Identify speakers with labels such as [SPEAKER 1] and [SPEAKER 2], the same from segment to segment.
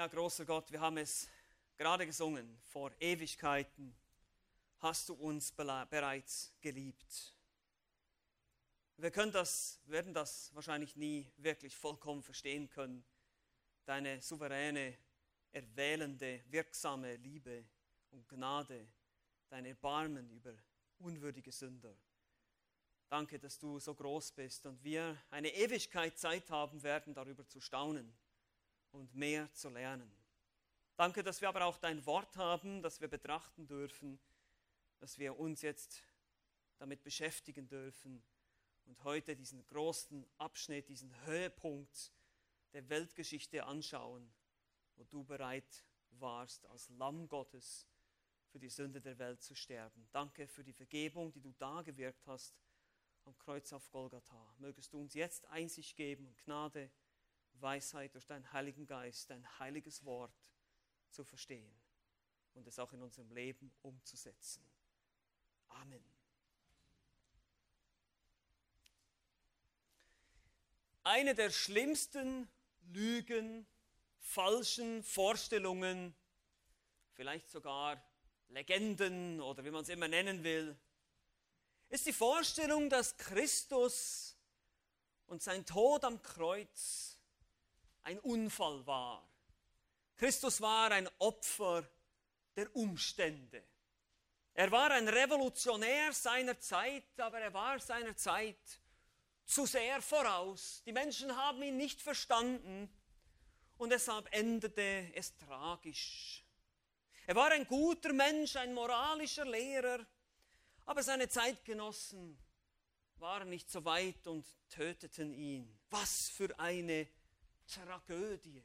[SPEAKER 1] Ja, großer Gott, wir haben es gerade gesungen, vor Ewigkeiten hast du uns bereits geliebt. Wir können das, werden das wahrscheinlich nie wirklich vollkommen verstehen können, deine souveräne, erwählende, wirksame Liebe und Gnade, dein Erbarmen über unwürdige Sünder. Danke, dass du so groß bist und wir eine Ewigkeit Zeit haben werden, darüber zu staunen und mehr zu lernen. Danke, dass wir aber auch dein Wort haben, das wir betrachten dürfen, dass wir uns jetzt damit beschäftigen dürfen und heute diesen großen Abschnitt, diesen Höhepunkt der Weltgeschichte anschauen, wo du bereit warst, als Lamm Gottes für die Sünde der Welt zu sterben. Danke für die Vergebung, die du da gewirkt hast am Kreuz auf Golgatha. Mögest du uns jetzt Einsicht geben und Gnade, Weisheit durch deinen Heiligen Geist, dein heiliges Wort zu verstehen und es auch in unserem Leben umzusetzen. Amen. Eine der schlimmsten Lügen, falschen Vorstellungen, vielleicht sogar Legenden oder wie man es immer nennen will, ist die Vorstellung, dass Christus und sein Tod am Kreuz ein Unfall war. Christus war ein Opfer der Umstände. Er war ein Revolutionär seiner Zeit, aber er war seiner Zeit zu sehr voraus. Die Menschen haben ihn nicht verstanden und deshalb endete es tragisch. Er war ein guter Mensch, ein moralischer Lehrer, aber seine Zeitgenossen waren nicht so weit und töteten ihn. Was für eine Tragödie.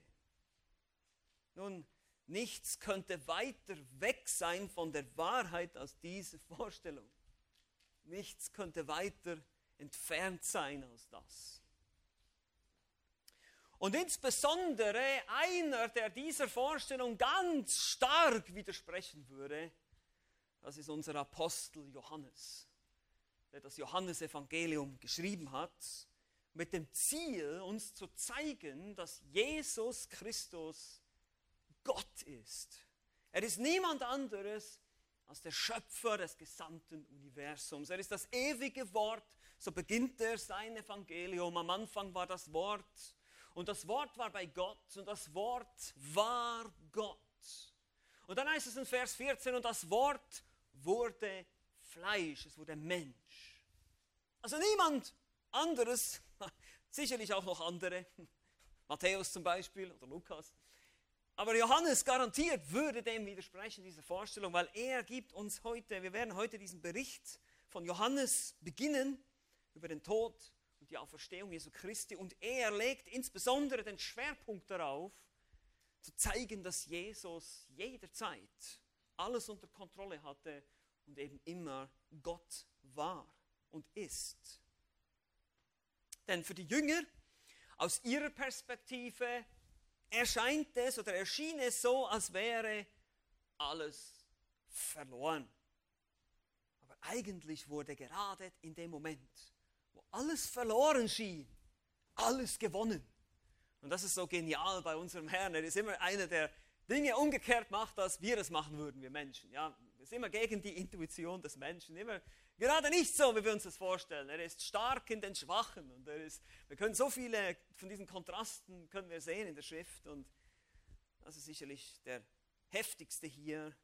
[SPEAKER 1] Nun, nichts könnte weiter weg sein von der Wahrheit als diese Vorstellung. Nichts könnte weiter entfernt sein als das. Und insbesondere einer, der dieser Vorstellung ganz stark widersprechen würde, das ist unser Apostel Johannes, der das Johannesevangelium geschrieben hat, mit dem Ziel, uns zu zeigen, dass Jesus Christus Gott ist. Er ist niemand anderes als der Schöpfer des gesamten Universums. Er ist das ewige Wort, so beginnt er sein Evangelium. Am Anfang war das Wort und das Wort war bei Gott und das Wort war Gott. Und dann heißt es in Vers 14, und das Wort wurde Fleisch, es wurde Mensch. Also niemand anderes, sicherlich auch noch andere, Matthäus zum Beispiel oder Lukas, aber Johannes garantiert würde dem widersprechen, dieser Vorstellung, weil er gibt uns heute, wir werden heute diesen Bericht von Johannes beginnen über den Tod und die Auferstehung Jesu Christi. Und er legt insbesondere den Schwerpunkt darauf, zu zeigen, dass Jesus jederzeit alles unter Kontrolle hatte und eben immer Gott war und ist. Denn für die Jünger, aus ihrer Perspektive, erscheint es oder erschien es so, als wäre alles verloren. Aber eigentlich wurde gerade in dem Moment, wo alles verloren schien, alles gewonnen. Und das ist so genial bei unserem Herrn. Er ist immer einer, der Dinge umgekehrt macht, als wir es machen würden, wir Menschen. Ja, wir sind immer gegen die Intuition des Menschen. Immer gerade nicht so, wie wir uns das vorstellen. Er ist stark in den Schwachen und er ist, wir können so viele von diesen Kontrasten können wir sehen in der Schrift und das ist sicherlich der heftigste hier.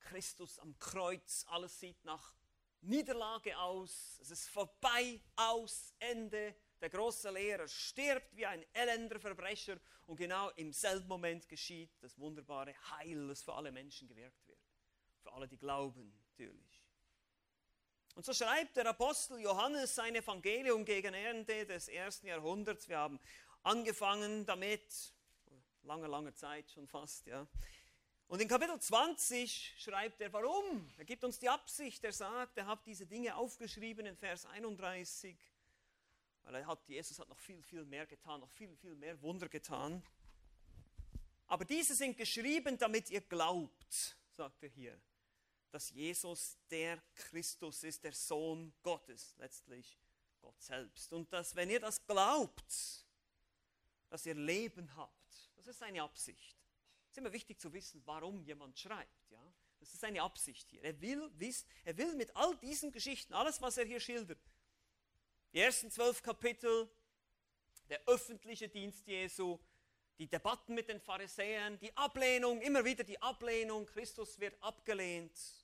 [SPEAKER 1] Christus am Kreuz, alles sieht nach Niederlage aus, es ist vorbei, aus, Ende. Der große Lehrer stirbt wie ein elender Verbrecher und genau im selben Moment geschieht das wunderbare Heil, das für alle Menschen gewirkt wird. Für alle, die glauben, natürlich. Und so schreibt der Apostel Johannes sein Evangelium gegen Ende des ersten Jahrhunderts. Wir haben angefangen damit, lange, lange Zeit schon fast, ja. Und in Kapitel 20 schreibt er, warum? Er gibt uns die Absicht, er sagt, er hat diese Dinge aufgeschrieben in Vers 31, weil er hat, Jesus hat noch viel, viel mehr getan, noch viel, viel mehr Wunder getan. Aber diese sind geschrieben, damit ihr glaubt, sagt er hier, dass Jesus der Christus ist, der Sohn Gottes, letztlich Gott selbst. Und dass, wenn ihr das glaubt, dass ihr Leben habt, das ist seine Absicht Es ist immer wichtig zu wissen, warum jemand schreibt. Ja? Das ist seine Absicht hier. Er will, wissen, er will mit all diesen Geschichten, alles, was er hier schildert, die ersten zwölf Kapitel, der öffentliche Dienst Jesu, die Debatten mit den Pharisäern, die Ablehnung, immer wieder die Ablehnung, Christus wird abgelehnt.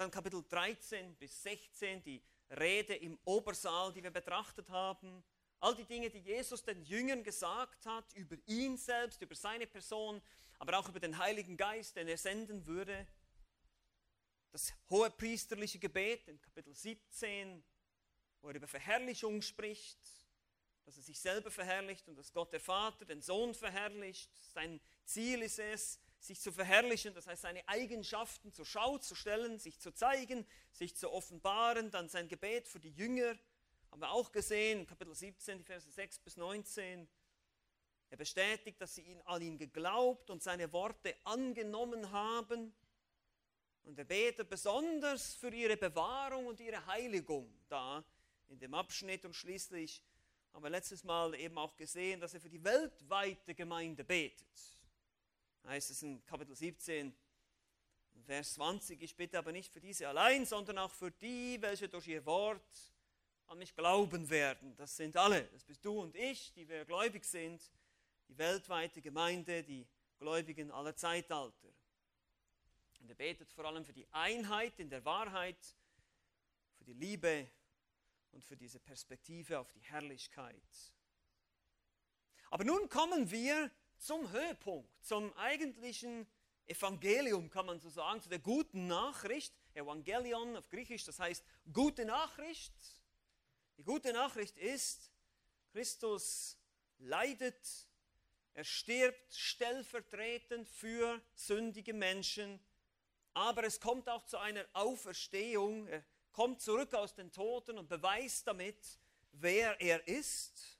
[SPEAKER 1] Dann Kapitel 13 bis 16, die Rede im Obersaal, die wir betrachtet haben. All die Dinge, die Jesus den Jüngern gesagt hat, über ihn selbst, über seine Person, aber auch über den Heiligen Geist, den er senden würde. Das hohe priesterliche Gebet in Kapitel 17, wo er über Verherrlichung spricht, dass er sich selber verherrlicht und dass Gott der Vater den Sohn verherrlicht. Sein Ziel ist es, sich zu verherrlichen, das heißt seine Eigenschaften zur Schau zu stellen, sich zu zeigen, sich zu offenbaren. Dann sein Gebet für die Jünger, haben wir auch gesehen, Kapitel 17, die Verse 6 bis 19. Er bestätigt, dass sie ihn, an ihn geglaubt und seine Worte angenommen haben. Und er betet besonders für ihre Bewahrung und ihre Heiligung da in dem Abschnitt. Und schließlich haben wir letztes Mal eben auch gesehen, dass er für die weltweite Gemeinde betet. Heißt es in Kapitel 17, Vers 20, ich bitte aber nicht für diese allein, sondern auch für die, welche durch ihr Wort an mich glauben werden. Das sind alle, das bist du und ich, die wir gläubig sind, die weltweite Gemeinde, die Gläubigen aller Zeitalter. Und er betet vor allem für die Einheit in der Wahrheit, für die Liebe und für diese Perspektive auf die Herrlichkeit. Aber nun kommen wir zum Höhepunkt, zum eigentlichen Evangelium, kann man so sagen, zu der guten Nachricht. Evangelion auf Griechisch, das heißt gute Nachricht. Die gute Nachricht ist, Christus leidet, er stirbt stellvertretend für sündige Menschen, aber es kommt auch zu einer Auferstehung. Er kommt zurück aus den Toten und beweist damit, wer er ist.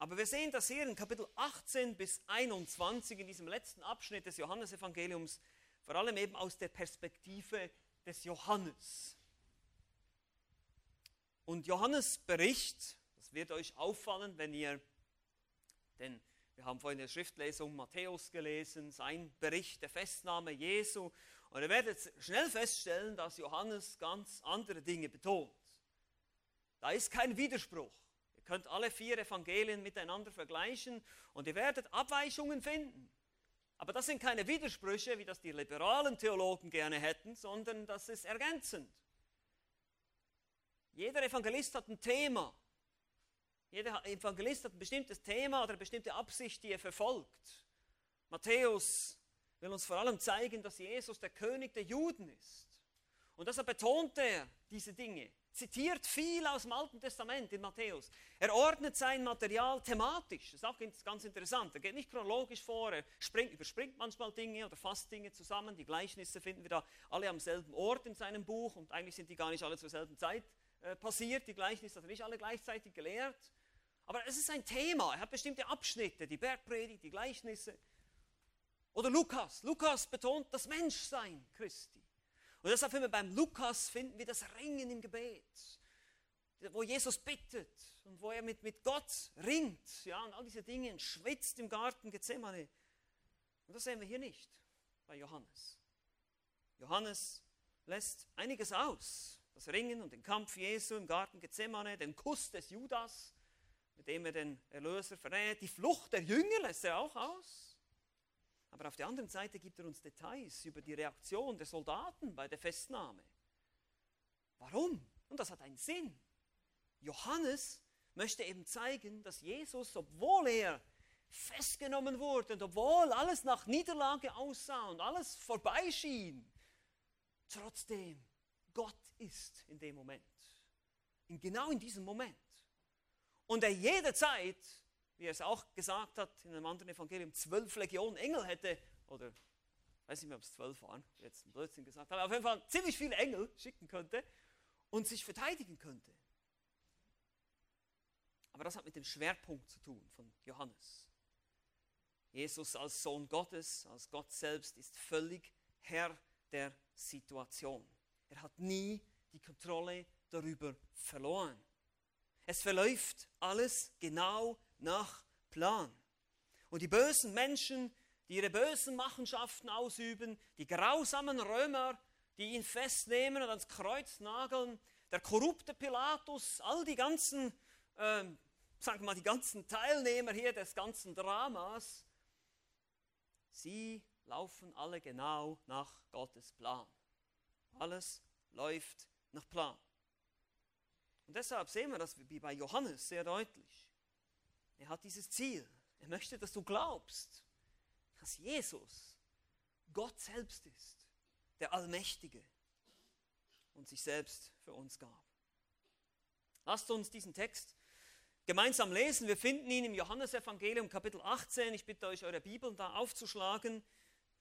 [SPEAKER 1] Aber wir sehen das hier in Kapitel 18 bis 21, in diesem letzten Abschnitt des Johannesevangeliums, vor allem eben aus der Perspektive des Johannes. Und Johannes Bericht, das wird euch auffallen, wenn ihr, denn wir haben vorhin in der Schriftlesung Matthäus gelesen, sein Bericht der Festnahme Jesu und ihr werdet schnell feststellen, dass Johannes ganz andere Dinge betont. Da ist kein Widerspruch. Ihr könnt alle vier Evangelien miteinander vergleichen und ihr werdet Abweichungen finden. Aber das sind keine Widersprüche, wie das die liberalen Theologen gerne hätten, sondern das ist ergänzend. Jeder Evangelist hat ein Thema. Jeder Evangelist hat ein bestimmtes Thema oder eine bestimmte Absicht, die er verfolgt. Matthäus will uns vor allem zeigen, dass Jesus der König der Juden ist. Und deshalb betont er diese Dinge, zitiert viel aus dem Alten Testament in Matthäus. Er ordnet sein Material thematisch. Das ist auch ganz interessant. Er geht nicht chronologisch vor, er springt, überspringt manchmal Dinge oder fasst Dinge zusammen. Die Gleichnisse finden wir da alle am selben Ort in seinem Buch und eigentlich sind die gar nicht alle zur selben Zeit äh, passiert. Die Gleichnisse er nicht alle gleichzeitig gelehrt. Aber es ist ein Thema. Er hat bestimmte Abschnitte, die Bergpredigt, die Gleichnisse. Oder Lukas. Lukas betont das Menschsein Christi. Und deshalb finden wir beim Lukas finden wir das Ringen im Gebet, wo Jesus bittet und wo er mit, mit Gott ringt, ja, und all diese Dinge, schwitzt im Garten Gethsemane. Und das sehen wir hier nicht bei Johannes. Johannes lässt einiges aus. Das Ringen und den Kampf Jesu im Garten Gethsemane, den Kuss des Judas, mit dem er den Erlöser verrät, die Flucht der Jünger lässt er auch aus. Aber auf der anderen Seite gibt er uns Details über die Reaktion der Soldaten bei der Festnahme. Warum? Und das hat einen Sinn. Johannes möchte eben zeigen, dass Jesus, obwohl er festgenommen wurde und obwohl alles nach Niederlage aussah und alles vorbeischien, trotzdem Gott ist in dem Moment. In genau in diesem Moment. Und er jederzeit wie er es auch gesagt hat in einem anderen Evangelium, zwölf Legionen Engel hätte, oder ich weiß nicht mehr, ob es zwölf waren, jetzt ein Blödsinn gesagt habe, auf jeden Fall ziemlich viele Engel schicken könnte und sich verteidigen könnte. Aber das hat mit dem Schwerpunkt zu tun von Johannes. Jesus als Sohn Gottes, als Gott selbst, ist völlig Herr der Situation. Er hat nie die Kontrolle darüber verloren. Es verläuft alles genau nach Plan. Und die bösen Menschen, die ihre bösen Machenschaften ausüben, die grausamen Römer, die ihn festnehmen und ans Kreuz nageln, der korrupte Pilatus, all die ganzen, äh, sagen wir mal, die ganzen Teilnehmer hier des ganzen Dramas, sie laufen alle genau nach Gottes Plan. Alles läuft nach Plan. Und deshalb sehen wir das wie bei Johannes sehr deutlich. Er hat dieses Ziel. Er möchte, dass du glaubst, dass Jesus Gott selbst ist, der Allmächtige und sich selbst für uns gab. Lasst uns diesen Text gemeinsam lesen. Wir finden ihn im Johannesevangelium Kapitel 18. Ich bitte euch, eure Bibeln da aufzuschlagen,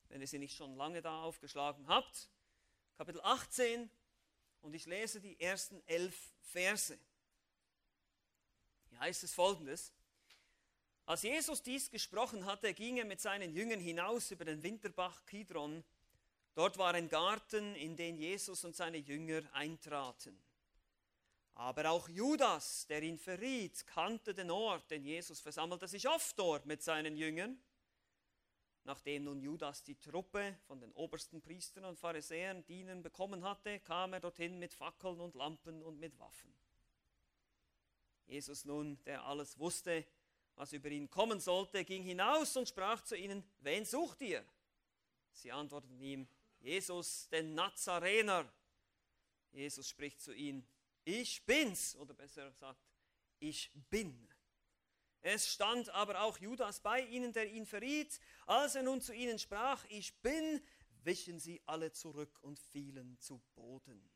[SPEAKER 1] wenn ihr sie nicht schon lange da aufgeschlagen habt. Kapitel 18 und ich lese die ersten elf Verse. Hier heißt es folgendes. Als Jesus dies gesprochen hatte, ging er mit seinen Jüngern hinaus über den Winterbach Kidron. Dort war ein Garten, in den Jesus und seine Jünger eintraten. Aber auch Judas, der ihn verriet, kannte den Ort, denn Jesus versammelte sich oft dort mit seinen Jüngern. Nachdem nun Judas die Truppe von den obersten Priestern und Pharisäern dienen bekommen hatte, kam er dorthin mit Fackeln und Lampen und mit Waffen. Jesus nun, der alles wusste, was über ihn kommen sollte, ging hinaus und sprach zu ihnen, wen sucht ihr? Sie antworteten ihm, Jesus, den Nazarener. Jesus spricht zu ihnen, ich bin's, oder besser gesagt, ich bin. Es stand aber auch Judas bei ihnen, der ihn verriet. Als er nun zu ihnen sprach, ich bin, wichen sie alle zurück und fielen zu Boden.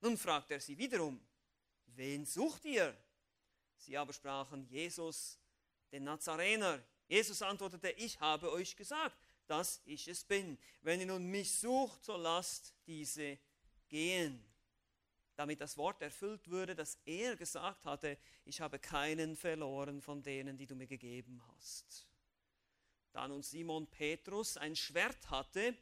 [SPEAKER 1] Nun fragt er sie wiederum, wen sucht ihr? Sie aber sprachen, Jesus, den Nazarener. Jesus antwortete, ich habe euch gesagt, dass ich es bin. Wenn ihr nun mich sucht, so lasst diese gehen damit das Wort erfüllt würde, das er gesagt hatte, ich habe keinen verloren von denen, die du mir gegeben hast. Da nun Simon Petrus ein Schwert hatte,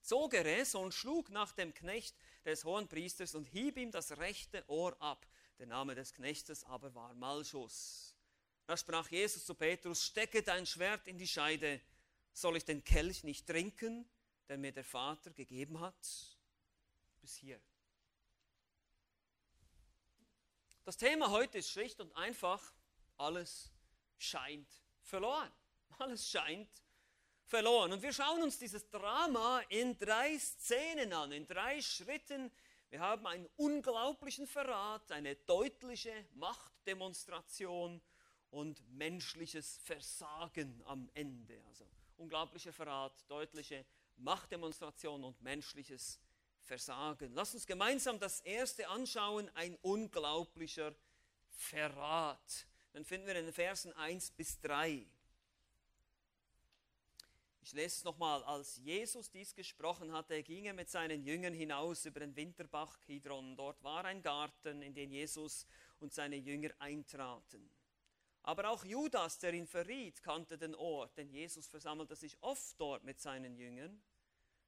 [SPEAKER 1] zog er es und schlug nach dem Knecht des Hohenpriesters und hieb ihm das rechte Ohr ab. Der Name des Knechtes aber war Malchus. Da sprach Jesus zu Petrus, stecke dein Schwert in die Scheide, soll ich den Kelch nicht trinken, den mir der Vater gegeben hat? Bis hier. Das Thema heute ist schlicht und einfach, alles scheint verloren. Alles scheint verloren. Und wir schauen uns dieses Drama in drei Szenen an, in drei Schritten. Wir haben einen unglaublichen Verrat, eine deutliche Machtdemonstration und menschliches Versagen am Ende. Also unglaublicher Verrat, deutliche Machtdemonstration und menschliches Versagen. Lass uns gemeinsam das erste anschauen, ein unglaublicher Verrat. Dann finden wir in den Versen 1 bis 3. Ich lese es nochmal. Als Jesus dies gesprochen hatte, ging er mit seinen Jüngern hinaus über den Winterbach Kidron. Dort war ein Garten, in den Jesus und seine Jünger eintraten. Aber auch Judas, der ihn verriet, kannte den Ort, denn Jesus versammelte sich oft dort mit seinen Jüngern.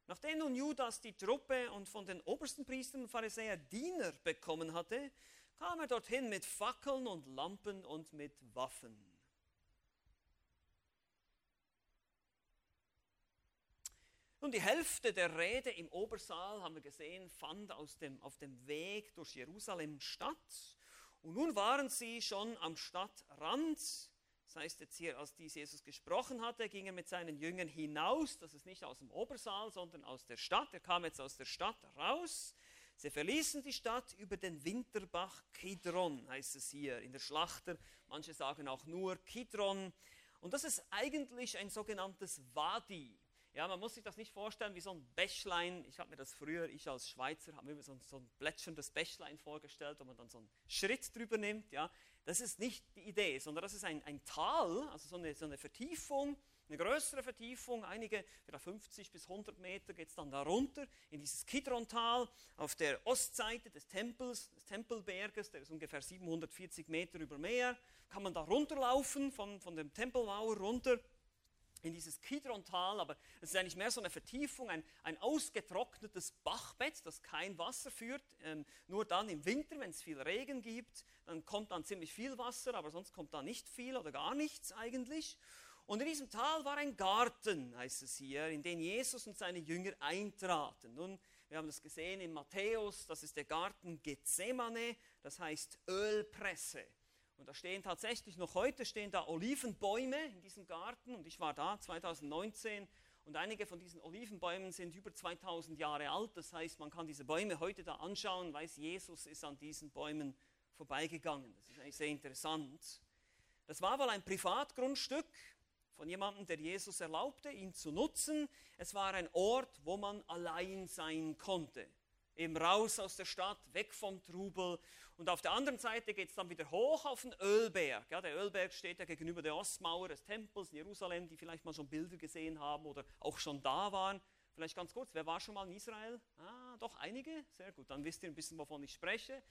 [SPEAKER 1] Nachdem nun Judas die Truppe und von den obersten Priestern und Pharisäern Diener bekommen hatte, kam er dorthin mit Fackeln und Lampen und mit Waffen. Nun, die Hälfte der Rede im Obersaal, haben wir gesehen, fand dem, auf dem Weg durch Jerusalem statt. Und nun waren sie schon am Stadtrand das heißt jetzt hier, als dies Jesus gesprochen hatte, ging er mit seinen Jüngern hinaus. Das ist nicht aus dem Obersaal, sondern aus der Stadt. Er kam jetzt aus der Stadt raus. Sie verließen die Stadt über den Winterbach Kidron, heißt es hier in der Schlachter. Manche sagen auch nur Kidron. Und das ist eigentlich ein sogenanntes Wadi. Ja, man muss sich das nicht vorstellen wie so ein Bächlein. Ich habe mir das früher, ich als Schweizer, habe mir so ein, so ein plätscherndes Bächlein vorgestellt, wo man dann so einen Schritt drüber nimmt. Ja. Das ist nicht die Idee, sondern das ist ein, ein Tal, also so eine, so eine Vertiefung, eine größere Vertiefung, einige, 50 bis 100 Meter geht es dann darunter in dieses Kidron-Tal auf der Ostseite des Tempels, des Tempelberges, der ist ungefähr 740 Meter über Meer, kann man da runterlaufen von, von dem Tempelmauer runter in dieses Kidron-Tal, aber es ist eigentlich mehr so eine Vertiefung, ein, ein ausgetrocknetes Bachbett, das kein Wasser führt. Ähm, nur dann im Winter, wenn es viel Regen gibt, dann kommt dann ziemlich viel Wasser, aber sonst kommt da nicht viel oder gar nichts eigentlich. Und in diesem Tal war ein Garten, heißt es hier, in den Jesus und seine Jünger eintraten. Nun, wir haben das gesehen in Matthäus, das ist der Garten Gethsemane, das heißt Ölpresse. Und da stehen tatsächlich noch heute stehen da Olivenbäume in diesem Garten und ich war da 2019 und einige von diesen Olivenbäumen sind über 2000 Jahre alt. Das heißt, man kann diese Bäume heute da anschauen, weiß Jesus ist an diesen Bäumen vorbeigegangen. Das ist eigentlich sehr interessant. Das war wohl ein Privatgrundstück von jemandem, der Jesus erlaubte, ihn zu nutzen. Es war ein Ort, wo man allein sein konnte. Eben raus aus der Stadt, weg vom Trubel. Und auf der anderen Seite geht es dann wieder hoch auf den Ölberg. Ja, der Ölberg steht ja gegenüber der Ostmauer des Tempels in Jerusalem, die vielleicht mal schon Bilder gesehen haben oder auch schon da waren. Vielleicht ganz kurz, wer war schon mal in Israel? Ah, doch einige? Sehr gut, dann wisst ihr ein bisschen, wovon ich spreche.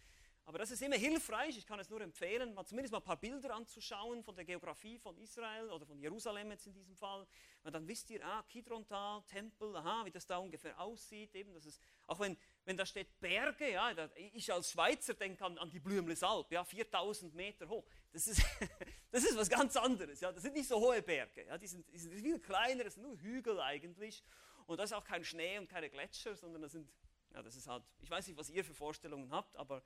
[SPEAKER 1] Aber das ist immer hilfreich, ich kann es nur empfehlen, mal zumindest mal ein paar Bilder anzuschauen von der Geografie von Israel oder von Jerusalem jetzt in diesem Fall. Und dann wisst ihr, ah, Kidrontal, Tempel, aha, wie das da ungefähr aussieht. Eben, das ist, auch wenn, wenn da steht Berge, ja, ich als Schweizer denke an, an die Blümlesalp, ja, 4000 Meter hoch. Das ist, das ist was ganz anderes, ja, das sind nicht so hohe Berge, ja, die sind, die sind viel kleiner, das sind nur Hügel eigentlich. Und da ist auch kein Schnee und keine Gletscher, sondern das sind, ja, das ist halt, ich weiß nicht, was ihr für Vorstellungen habt, aber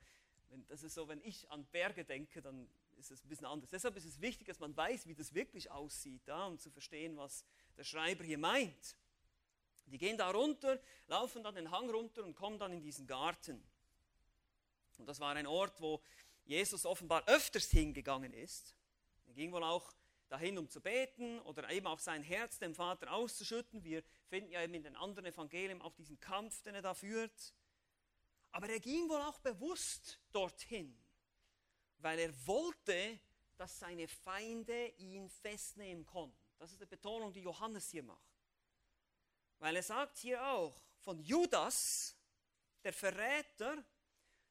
[SPEAKER 1] wenn, das ist so, wenn ich an Berge denke, dann ist es ein bisschen anders. Deshalb ist es wichtig, dass man weiß, wie das wirklich aussieht, da, um zu verstehen, was der Schreiber hier meint. Die gehen da runter, laufen dann den Hang runter und kommen dann in diesen Garten. Und das war ein Ort, wo Jesus offenbar öfters hingegangen ist. Er ging wohl auch dahin, um zu beten oder eben auch sein Herz dem Vater auszuschütten. Wir finden ja eben in den anderen Evangelien auch diesen Kampf, den er da führt. Aber er ging wohl auch bewusst dorthin, weil er wollte, dass seine Feinde ihn festnehmen konnten. Das ist die Betonung, die Johannes hier macht. Weil er sagt hier auch von Judas, der Verräter,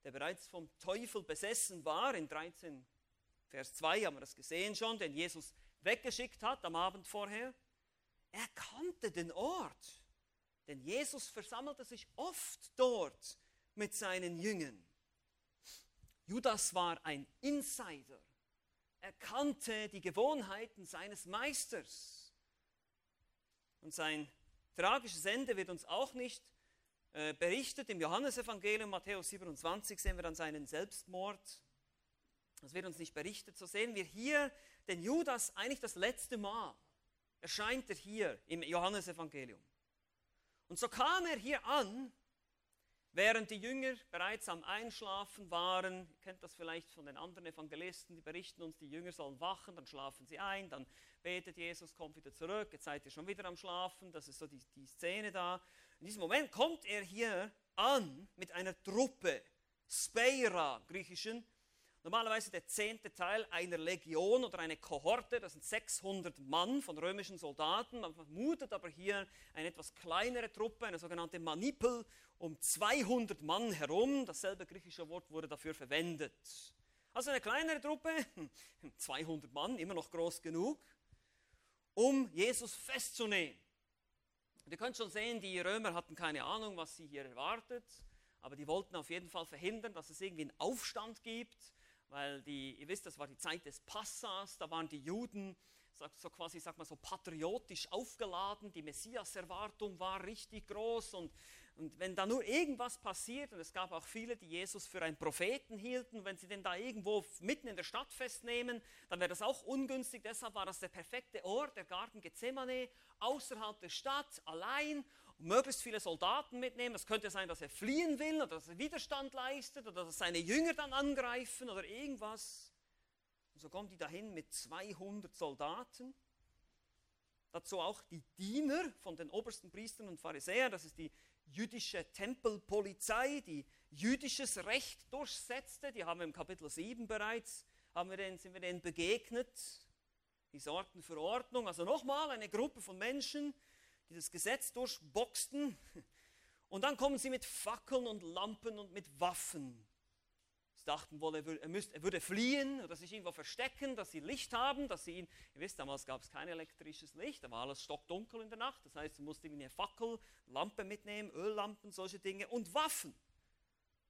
[SPEAKER 1] der bereits vom Teufel besessen war, in 13 Vers 2 haben wir das gesehen schon, den Jesus weggeschickt hat am Abend vorher. Er kannte den Ort, denn Jesus versammelte sich oft dort mit seinen Jüngern. Judas war ein Insider. Er kannte die Gewohnheiten seines Meisters. Und sein tragisches Ende wird uns auch nicht äh, berichtet. Im Johannesevangelium, Matthäus 27, sehen wir dann seinen Selbstmord. Das wird uns nicht berichtet. So sehen wir hier den Judas eigentlich das letzte Mal. Erscheint er hier im Johannesevangelium. Und so kam er hier an Während die Jünger bereits am Einschlafen waren, ihr kennt das vielleicht von den anderen Evangelisten, die berichten uns, die Jünger sollen wachen, dann schlafen sie ein, dann betet Jesus, kommt wieder zurück, jetzt seid ihr schon wieder am Schlafen, das ist so die, die Szene da. In diesem Moment kommt er hier an mit einer Truppe, Speira, griechischen, Normalerweise der zehnte Teil einer Legion oder eine Kohorte, das sind 600 Mann von römischen Soldaten. Man vermutet aber hier eine etwas kleinere Truppe, eine sogenannte Manipel, um 200 Mann herum. Dasselbe griechische Wort wurde dafür verwendet. Also eine kleinere Truppe, 200 Mann, immer noch groß genug, um Jesus festzunehmen. Und ihr könnt schon sehen, die Römer hatten keine Ahnung, was sie hier erwartet, aber die wollten auf jeden Fall verhindern, dass es irgendwie einen Aufstand gibt weil die, ihr wisst, das war die Zeit des Passas, da waren die Juden so quasi, sag mal so, patriotisch aufgeladen, die Messias-Erwartung war richtig groß und, und wenn da nur irgendwas passiert, und es gab auch viele, die Jesus für einen Propheten hielten, wenn sie den da irgendwo mitten in der Stadt festnehmen, dann wäre das auch ungünstig, deshalb war das der perfekte Ort, der Garten Gethsemane, außerhalb der Stadt, allein möglichst viele Soldaten mitnehmen. Es könnte sein, dass er fliehen will oder dass er Widerstand leistet oder dass seine Jünger dann angreifen oder irgendwas. Und so kommen die dahin mit 200 Soldaten. Dazu auch die Diener von den obersten Priestern und Pharisäern. Das ist die jüdische Tempelpolizei, die jüdisches Recht durchsetzte. Die haben wir im Kapitel 7 bereits, haben wir denen, sind wir denen begegnet. Die sorgten für Ordnung. Also nochmal eine Gruppe von Menschen, dieses Gesetz durchboxten. Und dann kommen sie mit Fackeln und Lampen und mit Waffen. Sie dachten wohl, er würde, er, müsste, er würde fliehen oder sich irgendwo verstecken, dass sie Licht haben, dass sie ihn, ihr wisst, damals gab es kein elektrisches Licht, da war alles stockdunkel in der Nacht. Das heißt, sie mussten eine Fackel, Lampe mitnehmen, Öllampen, solche Dinge und Waffen,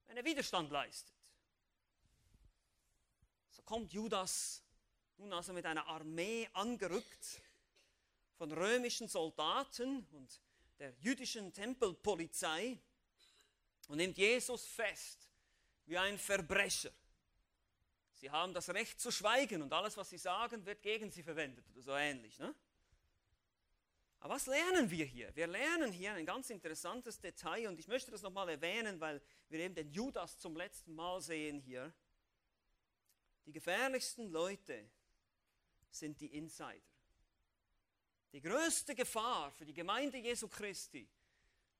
[SPEAKER 1] wenn er Widerstand leistet. So kommt Judas nun also mit einer Armee angerückt von römischen Soldaten und der jüdischen Tempelpolizei und nimmt Jesus fest wie ein Verbrecher. Sie haben das Recht zu schweigen und alles, was sie sagen, wird gegen sie verwendet oder so ähnlich. Ne? Aber was lernen wir hier? Wir lernen hier ein ganz interessantes Detail und ich möchte das nochmal erwähnen, weil wir eben den Judas zum letzten Mal sehen hier. Die gefährlichsten Leute sind die Insider. Die größte Gefahr für die Gemeinde Jesu Christi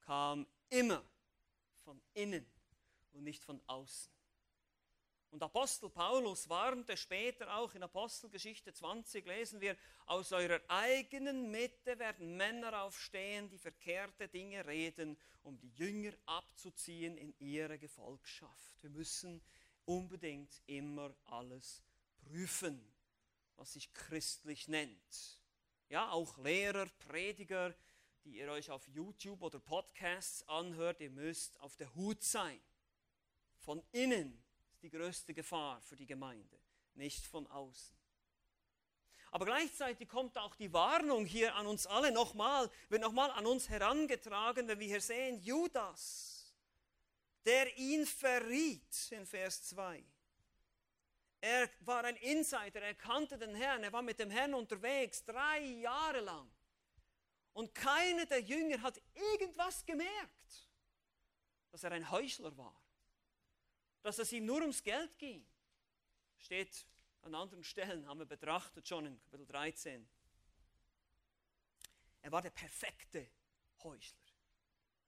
[SPEAKER 1] kam immer von innen und nicht von außen. Und Apostel Paulus warnte später auch in Apostelgeschichte 20, lesen wir, aus eurer eigenen Mitte werden Männer aufstehen, die verkehrte Dinge reden, um die Jünger abzuziehen in ihre Gefolgschaft. Wir müssen unbedingt immer alles prüfen, was sich christlich nennt. Ja, auch Lehrer, Prediger, die ihr euch auf YouTube oder Podcasts anhört, ihr müsst auf der Hut sein. Von innen die größte Gefahr für die Gemeinde, nicht von außen. Aber gleichzeitig kommt auch die Warnung hier an uns alle nochmal, wird nochmal an uns herangetragen, wenn wir hier sehen, Judas, der ihn verriet in Vers 2. Er war ein Insider, er kannte den Herrn, er war mit dem Herrn unterwegs, drei Jahre lang. Und keiner der Jünger hat irgendwas gemerkt, dass er ein Heuchler war dass es ihm nur ums Geld ging. Steht an anderen Stellen, haben wir betrachtet schon in Kapitel 13. Er war der perfekte Heuchler.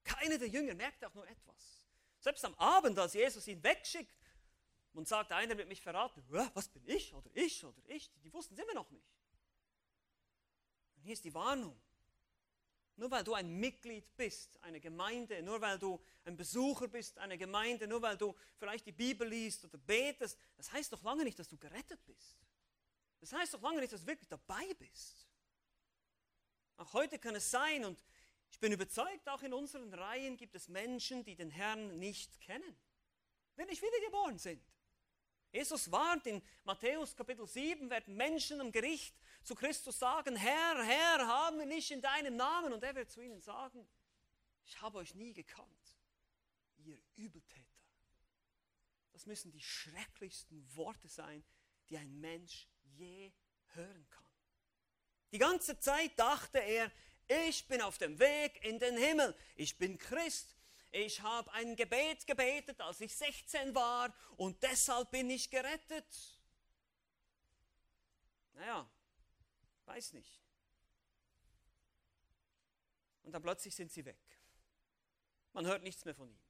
[SPEAKER 1] Keiner der Jünger merkte auch nur etwas. Selbst am Abend, als Jesus ihn wegschickt und sagt, einer wird mich verraten, was bin ich oder ich oder ich, die wussten es immer noch nicht. Und hier ist die Warnung. Nur weil du ein Mitglied bist, eine Gemeinde, nur weil du ein Besucher bist, eine Gemeinde, nur weil du vielleicht die Bibel liest oder betest, das heißt doch lange nicht, dass du gerettet bist. Das heißt doch lange nicht, dass du wirklich dabei bist. Auch heute kann es sein, und ich bin überzeugt, auch in unseren Reihen gibt es Menschen, die den Herrn nicht kennen, wenn nicht wiedergeboren sind. Jesus warnt in Matthäus Kapitel 7, werden Menschen am Gericht zu Christus sagen, Herr, Herr, haben wir nicht in deinem Namen? Und er wird zu ihnen sagen, ich habe euch nie gekannt, ihr Übeltäter. Das müssen die schrecklichsten Worte sein, die ein Mensch je hören kann. Die ganze Zeit dachte er, ich bin auf dem Weg in den Himmel, ich bin Christ, ich habe ein Gebet gebetet, als ich 16 war und deshalb bin ich gerettet. Naja, Weiß nicht. Und dann plötzlich sind sie weg. Man hört nichts mehr von ihm.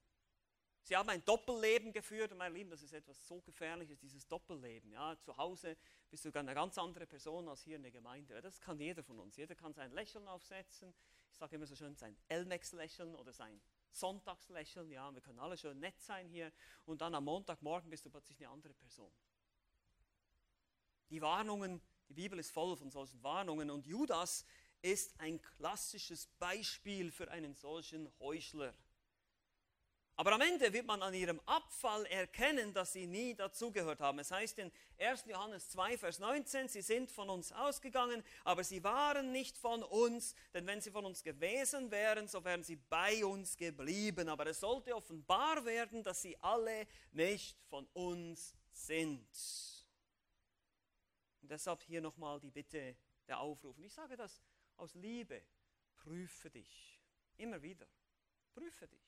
[SPEAKER 1] Sie haben ein Doppelleben geführt und meine Lieben, das ist etwas so Gefährliches, dieses Doppelleben. Ja, zu Hause bist du eine ganz andere Person als hier in der Gemeinde. Das kann jeder von uns. Jeder kann sein Lächeln aufsetzen. Ich sage immer so schön, sein Elmex-Lächeln oder sein Sonntagslächeln. Ja, wir können alle schön nett sein hier. Und dann am Montagmorgen bist du plötzlich eine andere Person. Die Warnungen die Bibel ist voll von solchen Warnungen und Judas ist ein klassisches Beispiel für einen solchen Heuchler. Aber am Ende wird man an ihrem Abfall erkennen, dass sie nie dazugehört haben. Es heißt in 1. Johannes 2, Vers 19, sie sind von uns ausgegangen, aber sie waren nicht von uns, denn wenn sie von uns gewesen wären, so wären sie bei uns geblieben. Aber es sollte offenbar werden, dass sie alle nicht von uns sind. Und deshalb hier nochmal die Bitte, der Aufruf. Und ich sage das aus Liebe. Prüfe dich. Immer wieder. Prüfe dich.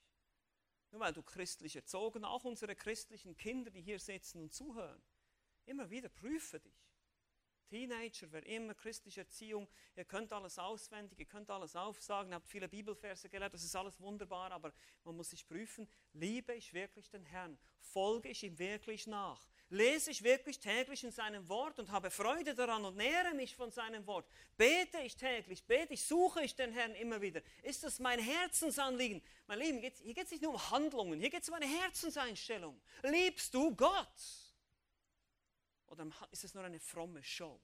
[SPEAKER 1] Nur weil du christlich erzogen, auch unsere christlichen Kinder, die hier sitzen und zuhören. Immer wieder prüfe dich. Teenager, wer immer, christliche Erziehung, ihr könnt alles auswendig, ihr könnt alles aufsagen, habt viele Bibelverse gelernt, das ist alles wunderbar, aber man muss sich prüfen, liebe ich wirklich den Herrn? Folge ich ihm wirklich nach? Lese ich wirklich täglich in seinem Wort und habe Freude daran und nähere mich von seinem Wort? Bete ich täglich, bete ich, suche ich den Herrn immer wieder? Ist das mein Herzensanliegen? Mein Lieben, hier geht es nicht nur um Handlungen, hier geht es um eine Herzenseinstellung. Liebst du Gott? Oder ist es nur eine fromme Show?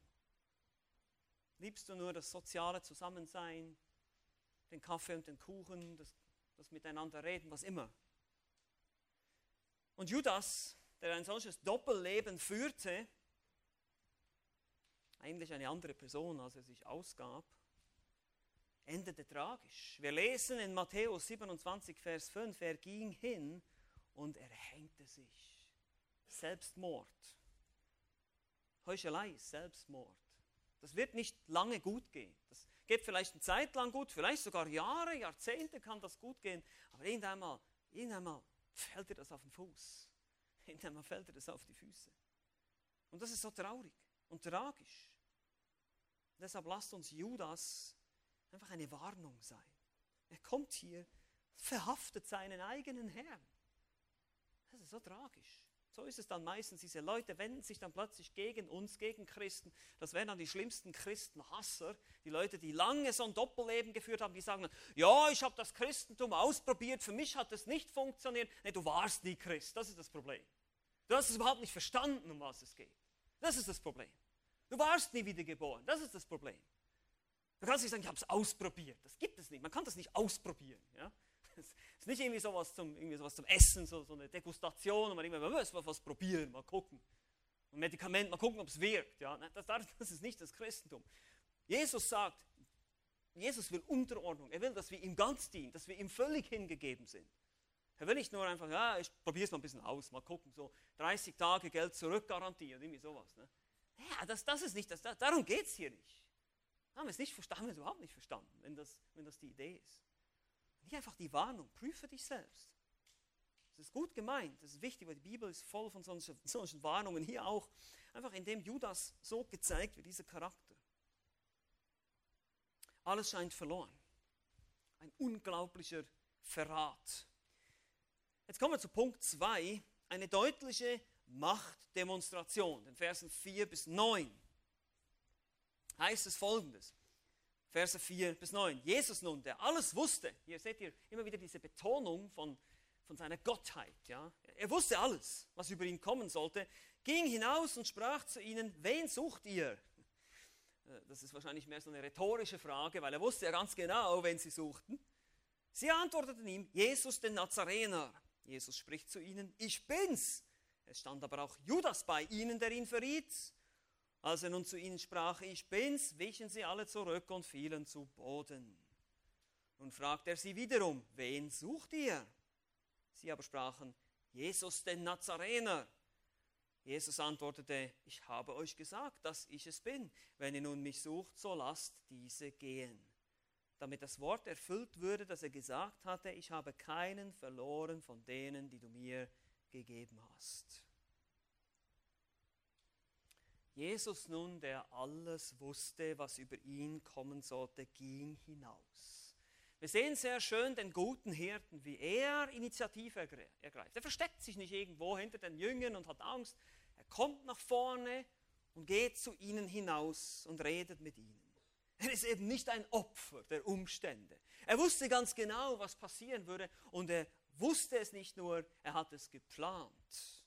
[SPEAKER 1] Liebst du nur das soziale Zusammensein, den Kaffee und den Kuchen, das, das Miteinander reden, was immer? Und Judas, der ein solches Doppelleben führte, eigentlich eine andere Person, als er sich ausgab, endete tragisch. Wir lesen in Matthäus 27, Vers 5, er ging hin und er hängte sich. Selbstmord. Heuchelei, Selbstmord. Das wird nicht lange gut gehen. Das geht vielleicht eine Zeit lang gut, vielleicht sogar Jahre, Jahrzehnte kann das gut gehen, aber irgendwann mal, irgendwann mal fällt dir das auf den Fuß. Irgendwann mal fällt dir das auf die Füße. Und das ist so traurig und tragisch. Deshalb lasst uns Judas einfach eine Warnung sein. Er kommt hier, verhaftet seinen eigenen Herrn. Das ist so tragisch. So ist es dann meistens. Diese Leute wenden sich dann plötzlich gegen uns, gegen Christen. Das wären dann die schlimmsten Christenhasser. Die Leute, die lange so ein Doppelleben geführt haben, die sagen dann, ja, ich habe das Christentum ausprobiert, für mich hat es nicht funktioniert. Nee, du warst nie Christ, das ist das Problem. Du hast es überhaupt nicht verstanden, um was es geht. Das ist das Problem. Du warst nie wiedergeboren, das ist das Problem. Du kannst nicht sagen, ich habe es ausprobiert. Das gibt es nicht. Man kann das nicht ausprobieren. Ja? Es ist nicht irgendwie sowas zum, irgendwie sowas zum Essen, so, so eine Degustation, und man immer, man muss was probieren, mal gucken. Ein Medikament, mal gucken, ob es wirkt. Ja? Das, das ist nicht das Christentum. Jesus sagt, Jesus will Unterordnung. Er will, dass wir ihm ganz dienen, dass wir ihm völlig hingegeben sind. Er will nicht nur einfach, ja, ich probiere es mal ein bisschen aus, mal gucken, so 30 Tage Geld zurück garantieren, irgendwie sowas. Ne? Ja, das, das ist nicht, das, darum geht es hier nicht. Haben wir es nicht verstanden, haben wir es überhaupt nicht verstanden, wenn das, wenn das die Idee ist. Hier einfach die Warnung, prüfe dich selbst. Das ist gut gemeint, das ist wichtig, weil die Bibel ist voll von solchen, solchen Warnungen. Hier auch, einfach indem Judas so gezeigt wird, dieser Charakter. Alles scheint verloren. Ein unglaublicher Verrat. Jetzt kommen wir zu Punkt 2, eine deutliche Machtdemonstration, in Versen 4 bis 9. Heißt es folgendes: Verse 4 bis 9. Jesus nun, der alles wusste, hier seht ihr immer wieder diese Betonung von, von seiner Gottheit. Ja? Er wusste alles, was über ihn kommen sollte, ging hinaus und sprach zu ihnen, wen sucht ihr? Äh, das ist wahrscheinlich mehr so eine rhetorische Frage, weil er wusste ja ganz genau, wen sie suchten. Sie antworteten ihm, Jesus den Nazarener. Jesus spricht zu ihnen, ich bin's. Es stand aber auch Judas bei ihnen, der ihn verriet. Als er nun zu ihnen sprach, ich bin's, wichen sie alle zurück und fielen zu Boden. Nun fragt er sie wiederum, wen sucht ihr? Sie aber sprachen, Jesus den Nazarener. Jesus antwortete, ich habe euch gesagt, dass ich es bin. Wenn ihr nun mich sucht, so lasst diese gehen. Damit das Wort erfüllt würde, das er gesagt hatte, ich habe keinen verloren von denen, die du mir gegeben hast. Jesus nun, der alles wusste, was über ihn kommen sollte, ging hinaus. Wir sehen sehr schön den guten Hirten, wie er Initiative ergreift. Er versteckt sich nicht irgendwo hinter den Jüngern und hat Angst. Er kommt nach vorne und geht zu ihnen hinaus und redet mit ihnen. Er ist eben nicht ein Opfer der Umstände. Er wusste ganz genau, was passieren würde und er wusste es nicht nur, er hat es geplant.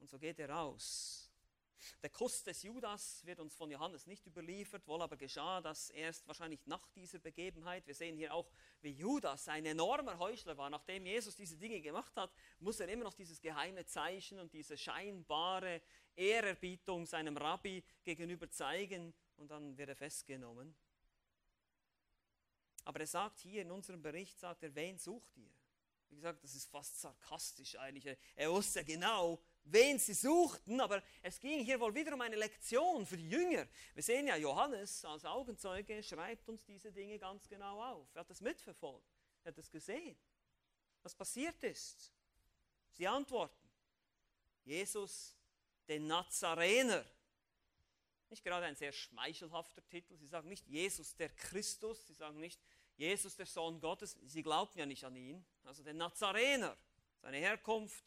[SPEAKER 1] Und so geht er raus. Der Kuss des Judas wird uns von Johannes nicht überliefert, wohl aber geschah das erst wahrscheinlich nach dieser Begebenheit. Wir sehen hier auch, wie Judas ein enormer Heuchler war. Nachdem Jesus diese Dinge gemacht hat, muss er immer noch dieses geheime Zeichen und diese scheinbare Ehrerbietung seinem Rabbi gegenüber zeigen und dann wird er festgenommen. Aber er sagt hier in unserem Bericht, sagt er, wen sucht ihr? Wie gesagt, das ist fast sarkastisch eigentlich. Er wusste genau, wen sie suchten, aber es ging hier wohl wieder um eine Lektion für die Jünger. Wir sehen ja, Johannes als Augenzeuge schreibt uns diese Dinge ganz genau auf. Er hat das mitverfolgt, er hat es gesehen, was passiert ist. Sie antworten, Jesus, den Nazarener. Nicht gerade ein sehr schmeichelhafter Titel. Sie sagen nicht Jesus der Christus, sie sagen nicht Jesus der Sohn Gottes. Sie glaubten ja nicht an ihn. Also den Nazarener, seine Herkunft,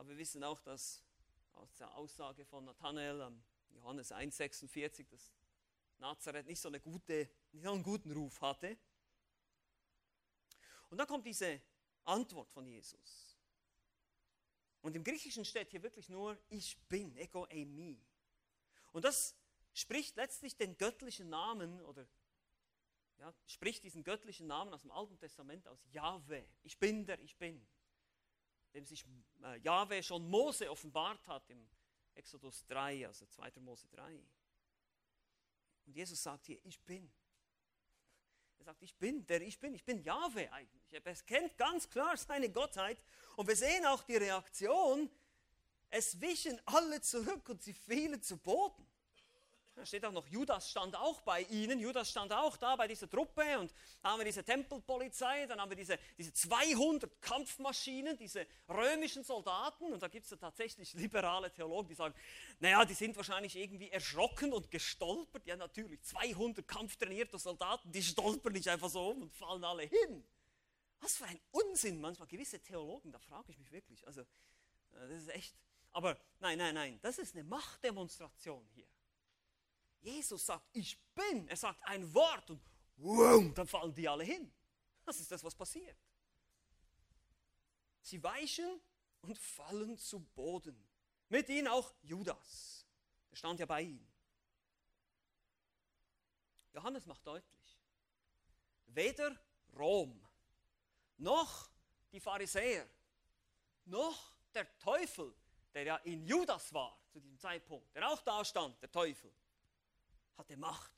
[SPEAKER 1] aber wir wissen auch, dass aus der Aussage von Nathanael Johannes 1,46, dass Nazareth nicht so, eine gute, nicht einen guten Ruf hatte. Und dann kommt diese Antwort von Jesus. Und im Griechischen steht hier wirklich nur, ich bin, ego eimi. Und das spricht letztlich den göttlichen Namen oder ja, spricht diesen göttlichen Namen aus dem Alten Testament aus, Yahweh. Ich bin der, ich bin dem sich äh, Jahwe schon Mose offenbart hat im Exodus 3, also 2. Mose 3. Und Jesus sagt hier, ich bin. Er sagt, ich bin, der ich bin, ich bin Jahwe eigentlich. Er kennt ganz klar seine Gottheit. Und wir sehen auch die Reaktion. Es wichen alle zurück und sie fielen zu Boden. Da steht auch noch, Judas stand auch bei ihnen. Judas stand auch da bei dieser Truppe und da haben wir diese Tempelpolizei, dann haben wir diese, diese 200 Kampfmaschinen, diese römischen Soldaten und da gibt es ja tatsächlich liberale Theologen, die sagen, naja, die sind wahrscheinlich irgendwie erschrocken und gestolpert. Ja, natürlich, 200 kampftrainierte Soldaten, die stolpern nicht einfach so um und fallen alle hin. Was für ein Unsinn manchmal, gewisse Theologen, da frage ich mich wirklich. Also, äh, das ist echt. Aber nein, nein, nein, das ist eine Machtdemonstration hier. Jesus sagt, ich bin. Er sagt ein Wort und wow, dann fallen die alle hin. Das ist das, was passiert. Sie weichen und fallen zu Boden. Mit ihnen auch Judas. Er stand ja bei ihnen. Johannes macht deutlich, weder Rom noch die Pharisäer noch der Teufel, der ja in Judas war zu diesem Zeitpunkt, der auch da stand, der Teufel, hatte Macht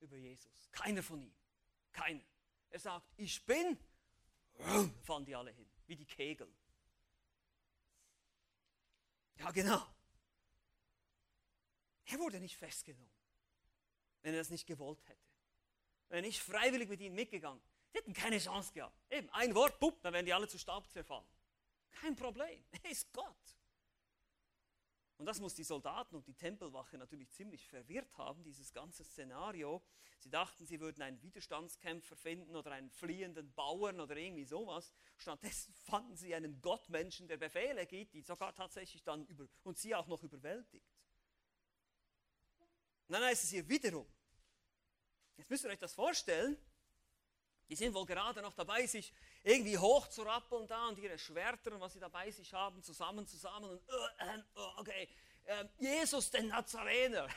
[SPEAKER 1] über Jesus. Keiner von ihm. Keiner. Er sagt, ich bin, fahren die alle hin, wie die Kegel. Ja, genau. Er wurde nicht festgenommen, wenn er es nicht gewollt hätte. Wenn nicht freiwillig mit ihnen mitgegangen, die hätten keine Chance gehabt. Eben, ein Wort, pup, dann werden die alle zu Staub zerfallen. Kein Problem. Er ist Gott. Und das muss die Soldaten und die Tempelwache natürlich ziemlich verwirrt haben, dieses ganze Szenario. Sie dachten, sie würden einen Widerstandskämpfer finden oder einen fliehenden Bauern oder irgendwie sowas. Stattdessen fanden sie einen Gottmenschen, der Befehle gibt, die sogar tatsächlich dann über und sie auch noch überwältigt. Und dann heißt es hier wiederum. Jetzt müsst ihr euch das vorstellen. Die sind wohl gerade noch dabei, sich irgendwie hochzurappeln da und ihre Schwerter und was sie dabei sich haben, zusammen, zusammen und uh, uh, okay, uh, Jesus, den Nazarener.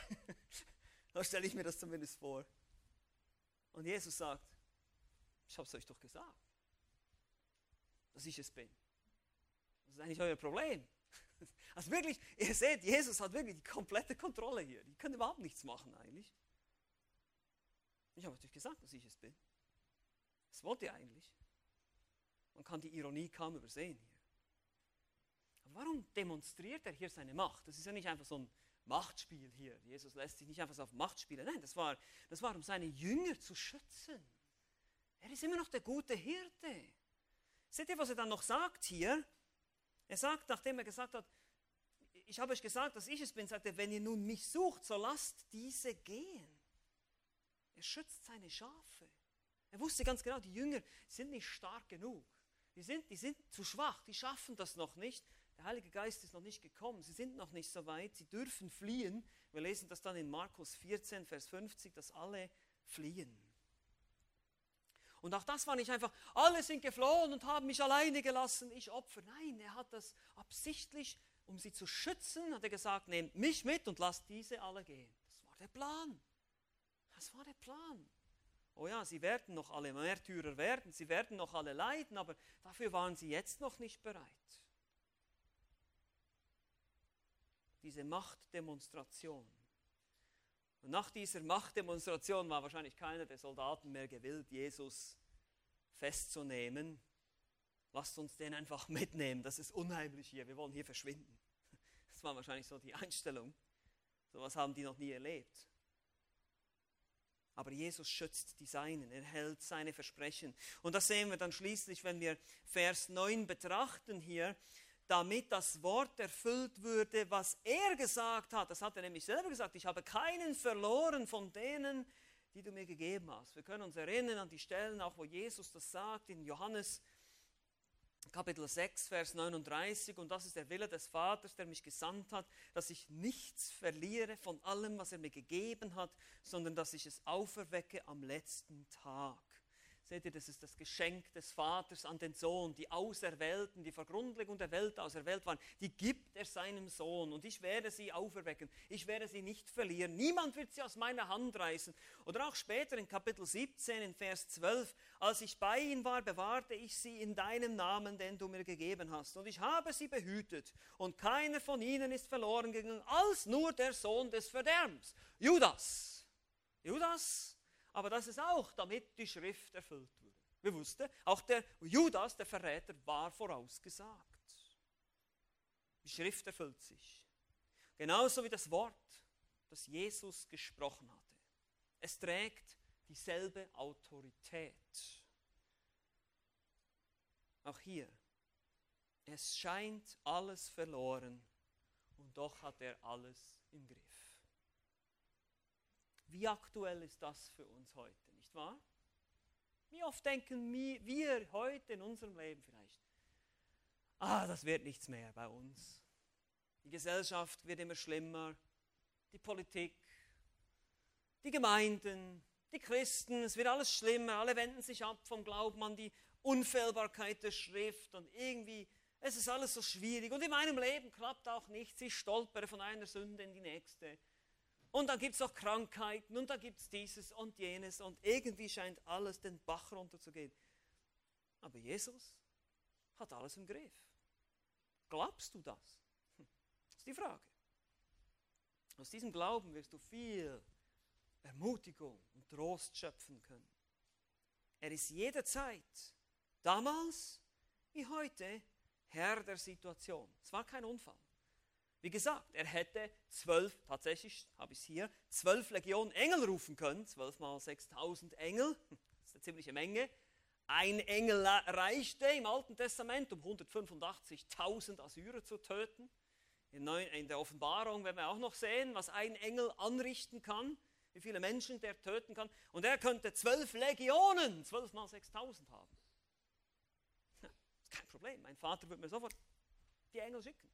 [SPEAKER 1] da stelle ich mir das zumindest vor. Und Jesus sagt, ich habe es euch doch gesagt, dass ich es bin. Das ist eigentlich euer Problem. Also wirklich, ihr seht, Jesus hat wirklich die komplette Kontrolle hier. Die können überhaupt nichts machen eigentlich. Ich habe euch gesagt, dass ich es bin. Was wollt ihr eigentlich? Man kann die Ironie kaum übersehen hier. Aber warum demonstriert er hier seine Macht? Das ist ja nicht einfach so ein Machtspiel hier. Jesus lässt sich nicht einfach so auf Macht spielen. Nein, das war, das war, um seine Jünger zu schützen. Er ist immer noch der gute Hirte. Seht ihr, was er dann noch sagt hier? Er sagt, nachdem er gesagt hat, ich habe euch gesagt, dass ich es bin, sagt er, wenn ihr nun mich sucht, so lasst diese gehen. Er schützt seine Schafe. Er wusste ganz genau, die Jünger sind nicht stark genug. Die sind, die sind zu schwach, die schaffen das noch nicht. Der Heilige Geist ist noch nicht gekommen, sie sind noch nicht so weit, sie dürfen fliehen. Wir lesen das dann in Markus 14, Vers 50, dass alle fliehen. Und auch das war nicht einfach, alle sind geflohen und haben mich alleine gelassen, ich Opfer. Nein, er hat das absichtlich, um sie zu schützen, hat er gesagt, nehmt mich mit und lasst diese alle gehen. Das war der Plan. Das war der Plan oh ja, sie werden noch alle Märtyrer werden, sie werden noch alle leiden, aber dafür waren sie jetzt noch nicht bereit. Diese Machtdemonstration. Und nach dieser Machtdemonstration war wahrscheinlich keiner der Soldaten mehr gewillt, Jesus festzunehmen. Lasst uns den einfach mitnehmen, das ist unheimlich hier, wir wollen hier verschwinden. Das war wahrscheinlich so die Einstellung. So etwas haben die noch nie erlebt. Aber Jesus schützt die Seinen, er hält seine Versprechen. Und das sehen wir dann schließlich, wenn wir Vers 9 betrachten hier, damit das Wort erfüllt würde, was er gesagt hat. Das hat er nämlich selber gesagt, ich habe keinen verloren von denen, die du mir gegeben hast. Wir können uns erinnern an die Stellen, auch wo Jesus das sagt, in Johannes Kapitel 6, Vers 39, und das ist der Wille des Vaters, der mich gesandt hat, dass ich nichts verliere von allem, was er mir gegeben hat, sondern dass ich es auferwecke am letzten Tag. Seht ihr, das ist das Geschenk des Vaters an den Sohn. Die Auserwählten, die vor Grundlegung der Welt auserwählt waren, die gibt er seinem Sohn. Und ich werde sie auferwecken. Ich werde sie nicht verlieren. Niemand wird sie aus meiner Hand reißen. Oder auch später in Kapitel 17, in Vers 12. Als ich bei ihnen war, bewahrte ich sie in deinem Namen, den du mir gegeben hast. Und ich habe sie behütet. Und keiner von ihnen ist verloren gegangen, als nur der Sohn des Verderbens. Judas. Judas aber dass es auch damit die Schrift erfüllt wurde. Wir wussten, auch der Judas, der Verräter, war vorausgesagt. Die Schrift erfüllt sich. Genauso wie das Wort, das Jesus gesprochen hatte. Es trägt dieselbe Autorität. Auch hier, es scheint alles verloren und doch hat er alles im Griff. Wie aktuell ist das für uns heute, nicht wahr? Wie oft denken wir heute in unserem Leben vielleicht, ah, das wird nichts mehr bei uns. Die Gesellschaft wird immer schlimmer, die Politik, die Gemeinden, die Christen, es wird alles schlimmer, alle wenden sich ab vom Glauben an die Unfehlbarkeit der Schrift und irgendwie, es ist alles so schwierig und in meinem Leben klappt auch nichts, ich stolpere von einer Sünde in die nächste. Und dann gibt es auch Krankheiten und dann gibt es dieses und jenes und irgendwie scheint alles den Bach runterzugehen. Aber Jesus hat alles im Griff. Glaubst du das? Hm, das ist die Frage. Aus diesem Glauben wirst du viel Ermutigung und Trost schöpfen können. Er ist jederzeit, damals wie heute, Herr der Situation. Es war kein Unfall. Wie gesagt, er hätte zwölf, tatsächlich habe ich es hier, zwölf Legionen Engel rufen können, zwölf mal 6000 Engel, das ist eine ziemliche Menge. Ein Engel reichte im Alten Testament, um 185.000 Assyrer zu töten. In der Offenbarung werden wir auch noch sehen, was ein Engel anrichten kann, wie viele Menschen der töten kann. Und er könnte zwölf Legionen, zwölf mal 6000 haben. Kein Problem. Mein Vater würde mir sofort die Engel schicken.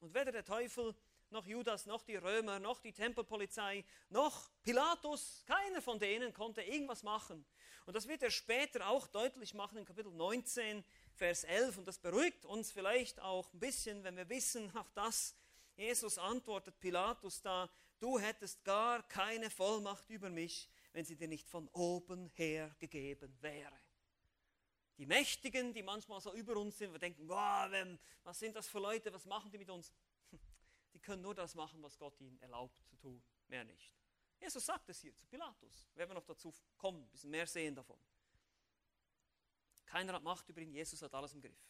[SPEAKER 1] Und weder der Teufel, noch Judas, noch die Römer, noch die Tempelpolizei, noch Pilatus, keiner von denen konnte irgendwas machen. Und das wird er später auch deutlich machen in Kapitel 19, Vers 11. Und das beruhigt uns vielleicht auch ein bisschen, wenn wir wissen, auch das, Jesus antwortet Pilatus da, du hättest gar keine Vollmacht über mich, wenn sie dir nicht von oben her gegeben wäre. Die Mächtigen, die manchmal so über uns sind, wir denken, wow, was sind das für Leute, was machen die mit uns? Die können nur das machen, was Gott ihnen erlaubt zu tun, mehr nicht. Jesus sagt es hier zu Pilatus. Werden wir noch dazu kommen, ein bisschen mehr sehen davon. Keiner hat Macht über ihn, Jesus hat alles im Griff.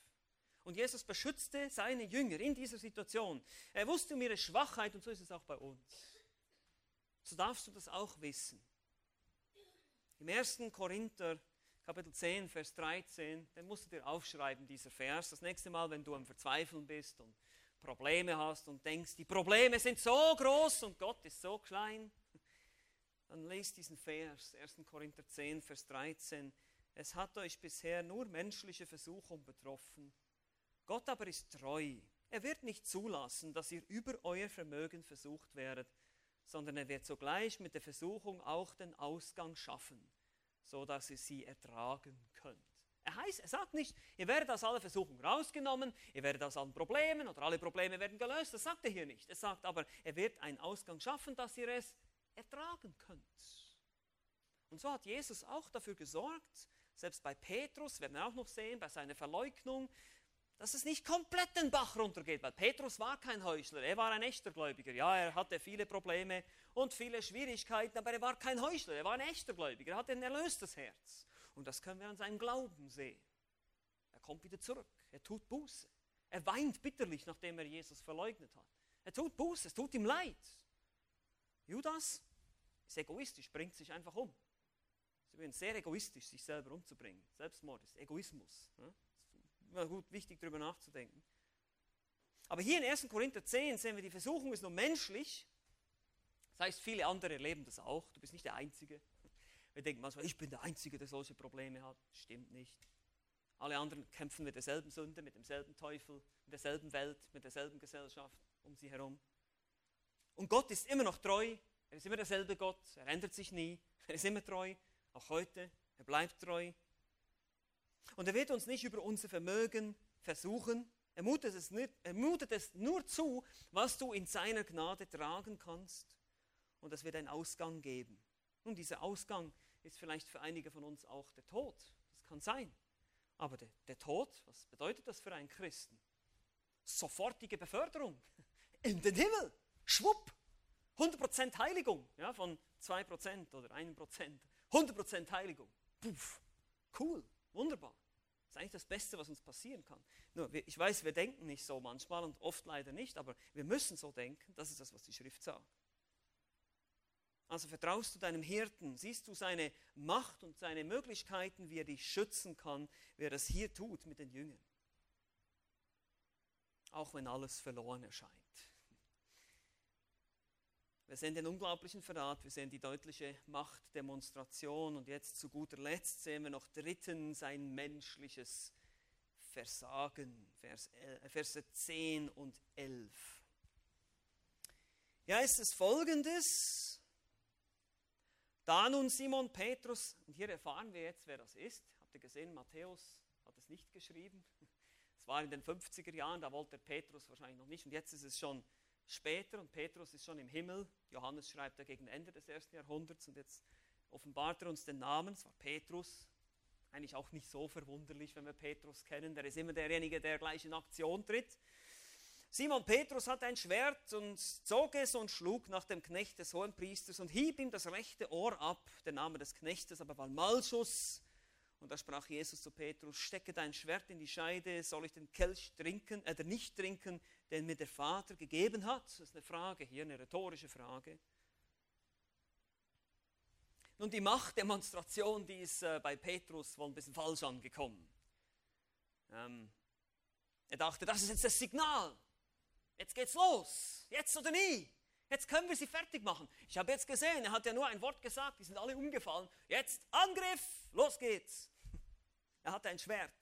[SPEAKER 1] Und Jesus beschützte seine Jünger in dieser Situation. Er wusste um ihre Schwachheit und so ist es auch bei uns. So darfst du das auch wissen. Im 1. Korinther Kapitel 10, Vers 13, den musst du dir aufschreiben, dieser Vers. Das nächste Mal, wenn du am Verzweifeln bist und Probleme hast und denkst, die Probleme sind so groß und Gott ist so klein, dann lest diesen Vers, 1. Korinther 10, Vers 13. Es hat euch bisher nur menschliche Versuchung betroffen. Gott aber ist treu. Er wird nicht zulassen, dass ihr über euer Vermögen versucht werdet, sondern er wird sogleich mit der Versuchung auch den Ausgang schaffen so dass ihr sie ertragen könnt. Er, heißt, er sagt nicht, ihr werdet aus aller Versuchung rausgenommen, ihr werdet aus allen Problemen oder alle Probleme werden gelöst. Das sagt er hier nicht. Er sagt aber, er wird einen Ausgang schaffen, dass ihr es ertragen könnt. Und so hat Jesus auch dafür gesorgt, selbst bei Petrus, werden wir auch noch sehen, bei seiner Verleugnung, dass es nicht komplett den Bach runtergeht, weil Petrus war kein Heuchler, er war ein echter Gläubiger. Ja, er hatte viele Probleme und viele Schwierigkeiten, aber er war kein Heuchler, er war ein echter Gläubiger, er hatte ein erlöstes Herz. Und das können wir an seinem Glauben sehen. Er kommt wieder zurück, er tut Buße. Er weint bitterlich, nachdem er Jesus verleugnet hat. Er tut Buße, es tut ihm leid. Judas ist egoistisch, bringt sich einfach um. Es ist sehr egoistisch, sich selber umzubringen. Selbstmord ist Egoismus. Ne? War gut, wichtig darüber nachzudenken. Aber hier in 1. Korinther 10 sehen wir, die Versuchung ist nur menschlich. Das heißt, viele andere erleben das auch. Du bist nicht der Einzige. Wir denken manchmal, ich bin der Einzige, der solche Probleme hat. Stimmt nicht. Alle anderen kämpfen mit derselben Sünde, mit demselben Teufel, mit derselben Welt, mit derselben Gesellschaft um sie herum. Und Gott ist immer noch treu. Er ist immer derselbe Gott. Er ändert sich nie. Er ist immer treu. Auch heute. Er bleibt treu. Und er wird uns nicht über unser Vermögen versuchen. Er mutet es, nicht, er mutet es nur zu, was du in seiner Gnade tragen kannst. Und es wird einen Ausgang geben. Und dieser Ausgang ist vielleicht für einige von uns auch der Tod. Das kann sein. Aber der, der Tod, was bedeutet das für einen Christen? Sofortige Beförderung in den Himmel. Schwupp. 100% Heiligung. Ja, von 2% oder 1%, 100% Heiligung. Puff, cool, wunderbar. Das ist eigentlich das Beste, was uns passieren kann. Nur, ich weiß, wir denken nicht so manchmal und oft leider nicht, aber wir müssen so denken. Das ist das, was die Schrift sagt. Also vertraust du deinem Hirten, siehst du seine Macht und seine Möglichkeiten, wie er dich schützen kann, wie er das hier tut mit den Jüngern. Auch wenn alles verloren erscheint. Wir sehen den unglaublichen Verrat, wir sehen die deutliche Machtdemonstration und jetzt zu guter Letzt sehen wir noch dritten sein menschliches Versagen, Vers, äh, Verse 10 und 11. Ja, ist es folgendes. Da nun Simon Petrus, und hier erfahren wir jetzt, wer das ist. Habt ihr gesehen, Matthäus hat es nicht geschrieben. Es war in den 50er Jahren, da wollte Petrus wahrscheinlich noch nicht. Und jetzt ist es schon später und Petrus ist schon im Himmel. Johannes schreibt er gegen Ende des ersten Jahrhunderts und jetzt offenbart er uns den Namen. Es war Petrus. Eigentlich auch nicht so verwunderlich, wenn wir Petrus kennen. Der ist immer derjenige, der gleich in Aktion tritt. Simon Petrus hatte ein Schwert und zog es und schlug nach dem Knecht des Hohenpriesters und hieb ihm das rechte Ohr ab. Der Name des Knechtes aber war Malchus. Und da sprach Jesus zu Petrus, stecke dein Schwert in die Scheide, soll ich den Kelch trinken, äh, nicht trinken, den mir der Vater gegeben hat? Das ist eine Frage hier, eine rhetorische Frage. Nun, die Machtdemonstration, die ist äh, bei Petrus wohl ein bisschen falsch angekommen. Ähm, er dachte, das ist jetzt das Signal. Jetzt geht's los. Jetzt oder nie. Jetzt können wir sie fertig machen. Ich habe jetzt gesehen, er hat ja nur ein Wort gesagt, die sind alle umgefallen. Jetzt Angriff, los geht's. Er hatte ein Schwert.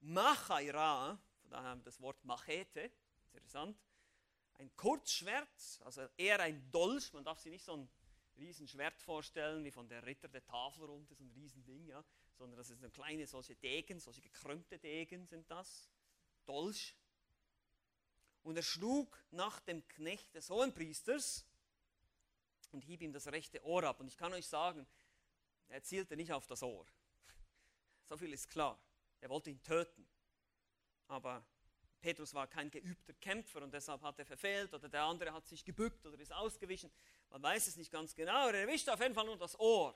[SPEAKER 1] Machaira, von daher haben wir das Wort Machete, interessant. Ein Kurzschwert, also eher ein Dolch, man darf sich nicht so ein Riesenschwert vorstellen, wie von der Ritter der Tafel runter, so ein Riesending, ja, sondern das ist eine kleine solche Degen, solche gekrümmte Degen sind das, Dolch. Und er schlug nach dem Knecht des Hohenpriesters und hieb ihm das rechte Ohr ab. Und ich kann euch sagen, er zielte nicht auf das Ohr. So viel ist klar. Er wollte ihn töten. Aber Petrus war kein geübter Kämpfer und deshalb hat er verfehlt oder der andere hat sich gebückt oder ist ausgewichen. Man weiß es nicht ganz genau. Er erwischt auf jeden Fall nur das Ohr.